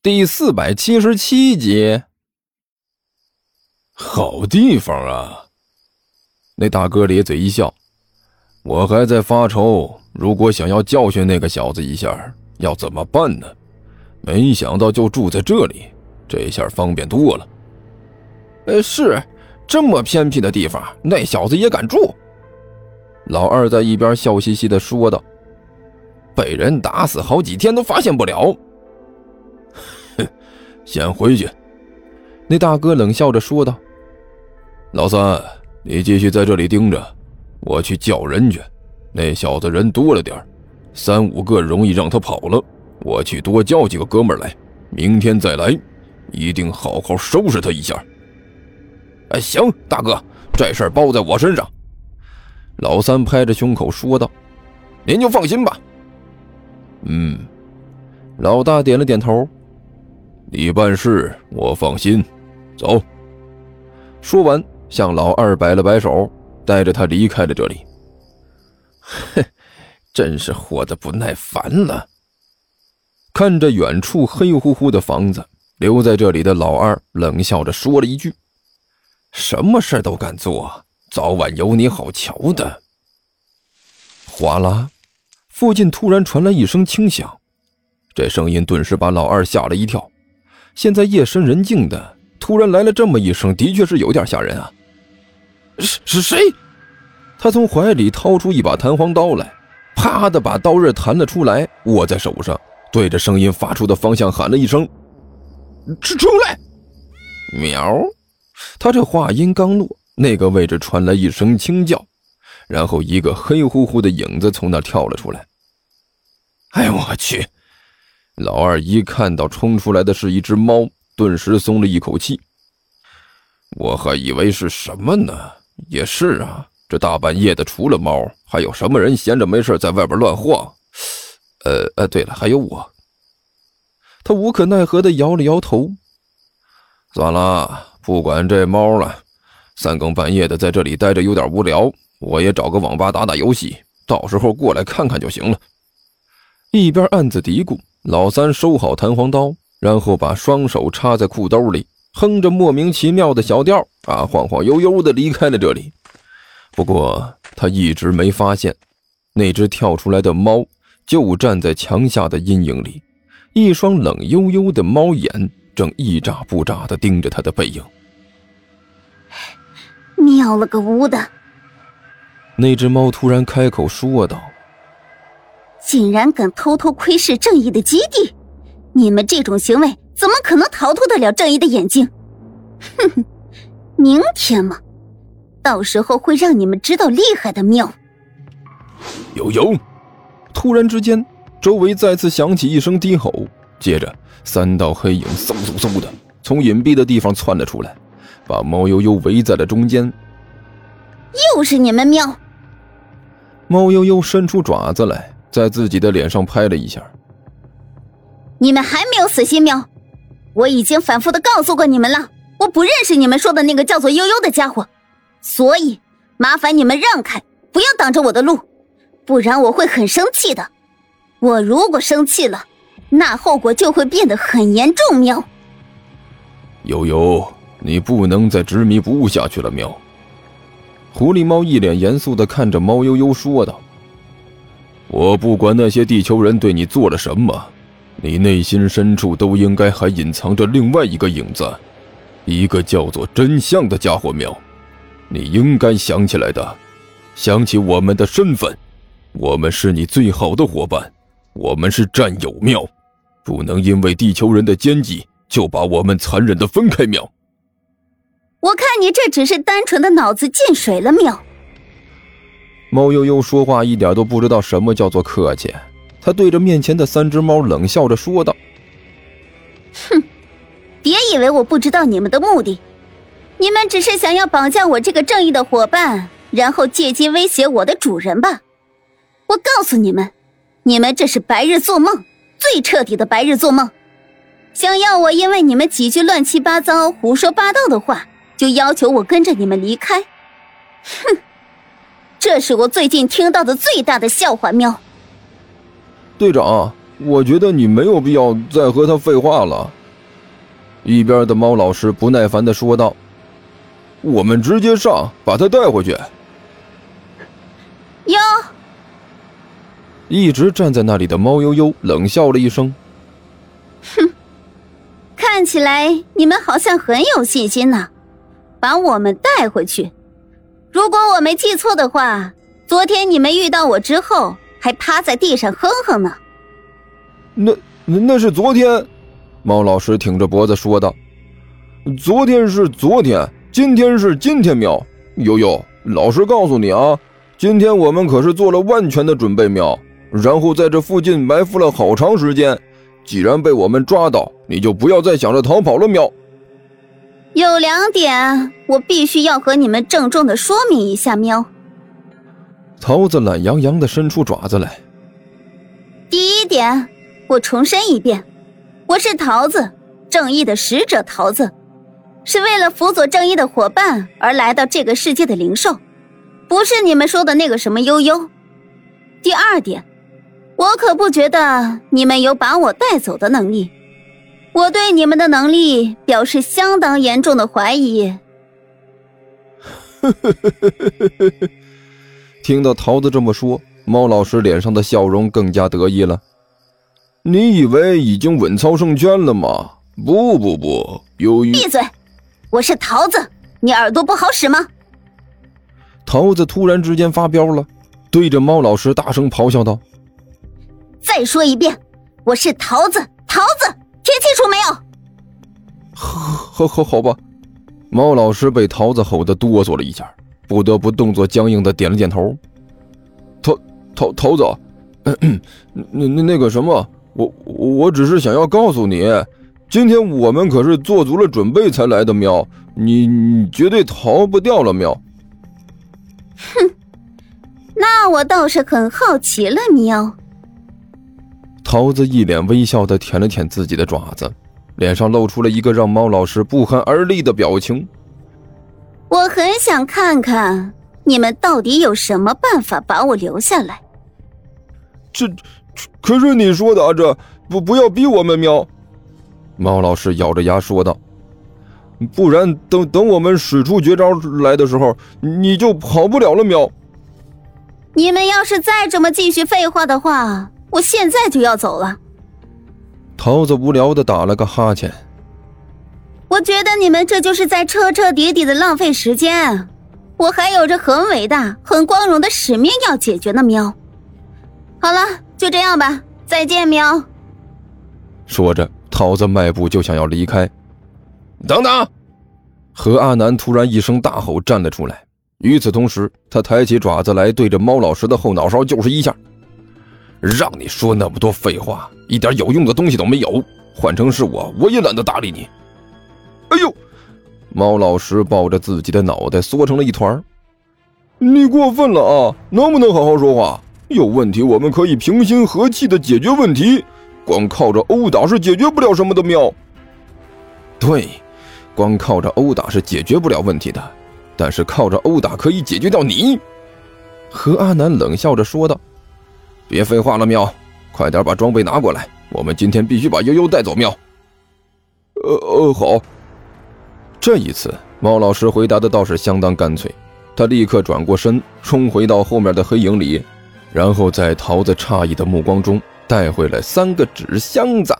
第四百七十七集。好地方啊！那大哥咧嘴一笑，我还在发愁，如果想要教训那个小子一下，要怎么办呢？没想到就住在这里，这下方便多了。呃，是这么偏僻的地方，那小子也敢住？老二在一边笑嘻嘻的说道：“被人打死好几天都发现不了。”先回去。那大哥冷笑着说道：“老三，你继续在这里盯着，我去叫人去。那小子人多了点三五个容易让他跑了。我去多叫几个哥们来，明天再来，一定好好收拾他一下。”哎，行，大哥，这事包在我身上。老三拍着胸口说道：“您就放心吧。”嗯，老大点了点头。你办事我放心，走。说完，向老二摆了摆手，带着他离开了这里。哼，真是活得不耐烦了。看着远处黑乎乎的房子，留在这里的老二冷笑着说了一句：“什么事都敢做。”早晚有你好瞧的！哗啦，附近突然传来一声轻响，这声音顿时把老二吓了一跳。现在夜深人静的，突然来了这么一声，的确是有点吓人啊！是是谁？他从怀里掏出一把弹簧刀来，啪的把刀刃弹了出来，握在手上，对着声音发出的方向喊了一声：“出出来！”喵！他这话音刚落。那个位置传来一声轻叫，然后一个黑乎乎的影子从那跳了出来。哎呦我去！老二一看到冲出来的是一只猫，顿时松了一口气。我还以为是什么呢？也是啊，这大半夜的，除了猫，还有什么人闲着没事在外边乱晃？呃呃，对了，还有我。他无可奈何的摇了摇头。算了，不管这猫了。三更半夜的在这里待着有点无聊，我也找个网吧打打游戏，到时候过来看看就行了。一边暗自嘀咕，老三收好弹簧刀，然后把双手插在裤兜里，哼着莫名其妙的小调，啊，晃晃悠悠的离开了这里。不过他一直没发现，那只跳出来的猫就站在墙下的阴影里，一双冷悠悠的猫眼正一眨不眨的盯着他的背影。喵了个呜的！那只猫突然开口说道：“竟然敢偷偷窥视正义的基地，你们这种行为怎么可能逃脱得了正义的眼睛？哼哼，明天嘛，到时候会让你们知道厉害的喵！”悠悠，突然之间，周围再次响起一声低吼，接着三道黑影嗖嗖嗖的从隐蔽的地方窜了出来。把猫悠悠围在了中间。又是你们喵！猫悠悠伸出爪子来，在自己的脸上拍了一下。你们还没有死心喵！我已经反复的告诉过你们了，我不认识你们说的那个叫做悠悠的家伙，所以麻烦你们让开，不要挡着我的路，不然我会很生气的。我如果生气了，那后果就会变得很严重喵。悠悠。你不能再执迷不悟下去了，喵！狐狸猫一脸严肃的看着猫悠悠说道：“我不管那些地球人对你做了什么，你内心深处都应该还隐藏着另外一个影子，一个叫做真相的家伙，喵！你应该想起来的，想起我们的身份，我们是你最好的伙伴，我们是战友，喵！不能因为地球人的奸计就把我们残忍的分开，喵！”我看你这只是单纯的脑子进水了，喵。猫悠悠说话一点都不知道什么叫做客气，他对着面前的三只猫冷笑着说道：“哼，别以为我不知道你们的目的，你们只是想要绑架我这个正义的伙伴，然后借机威胁我的主人吧？我告诉你们，你们这是白日做梦，最彻底的白日做梦。想要我因为你们几句乱七八糟、胡说八道的话。”就要求我跟着你们离开，哼！这是我最近听到的最大的笑话。喵，队长，我觉得你没有必要再和他废话了。”一边的猫老师不耐烦的说道：“我们直接上，把他带回去。”哟！一直站在那里的猫悠悠冷笑了一声：“哼，看起来你们好像很有信心呢，把我们带回去。如果我没记错的话，昨天你们遇到我之后还趴在地上哼哼呢。”那那是昨天。猫老师挺着脖子说道：“昨天是昨天，今天是今天。喵，悠悠，老实告诉你啊，今天我们可是做了万全的准备。喵，然后在这附近埋伏了好长时间。既然被我们抓到，你就不要再想着逃跑了。喵，有两点我必须要和你们郑重的说明一下。喵，桃子懒洋洋的伸出爪子来。第一点，我重申一遍。”我是桃子，正义的使者桃子，是为了辅佐正义的伙伴而来到这个世界的灵兽，不是你们说的那个什么悠悠。第二点，我可不觉得你们有把我带走的能力，我对你们的能力表示相当严重的怀疑。听到桃子这么说，猫老师脸上的笑容更加得意了。你以为已经稳操胜券了吗？不不不，由于闭嘴！我是桃子，你耳朵不好使吗？桃子突然之间发飙了，对着猫老师大声咆哮道：“再说一遍，我是桃子，桃子，听清楚没有？”好，好，好吧。猫老师被桃子吼得哆嗦了一下，不得不动作僵硬的点了点头。桃桃桃子，那那那个什么。我我只是想要告诉你，今天我们可是做足了准备才来的。喵，你你绝对逃不掉了。喵，哼，那我倒是很好奇了。喵，桃子一脸微笑的舔了舔自己的爪子，脸上露出了一个让猫老师不寒而栗的表情。我很想看看你们到底有什么办法把我留下来。这。可是你说的啊，这不不要逼我们喵！猫老师咬着牙说道：“不然等等我们使出绝招来的时候，你就跑不了了喵！”你们要是再这么继续废话的话，我现在就要走了。桃子无聊的打了个哈欠。我觉得你们这就是在彻彻底底的浪费时间。我还有着很伟大、很光荣的使命要解决呢，喵。好了。就这样吧，再见，喵。说着，桃子迈步就想要离开。等等！何阿南突然一声大吼，站了出来。与此同时，他抬起爪子来，对着猫老师的后脑勺就是一下。让你说那么多废话，一点有用的东西都没有。换成是我，我也懒得搭理你。哎呦！猫老师抱着自己的脑袋缩成了一团。你过分了啊！能不能好好说话？有问题，我们可以平心和气的解决问题，光靠着殴打是解决不了什么的。喵，对，光靠着殴打是解决不了问题的，但是靠着殴打可以解决掉你。何阿南冷笑着说道：“别废话了，喵，快点把装备拿过来，我们今天必须把悠悠带走。”喵，呃呃，好。这一次，猫老师回答的倒是相当干脆，他立刻转过身，冲回到后面的黑影里。然后在桃子诧异的目光中带回来三个纸箱子。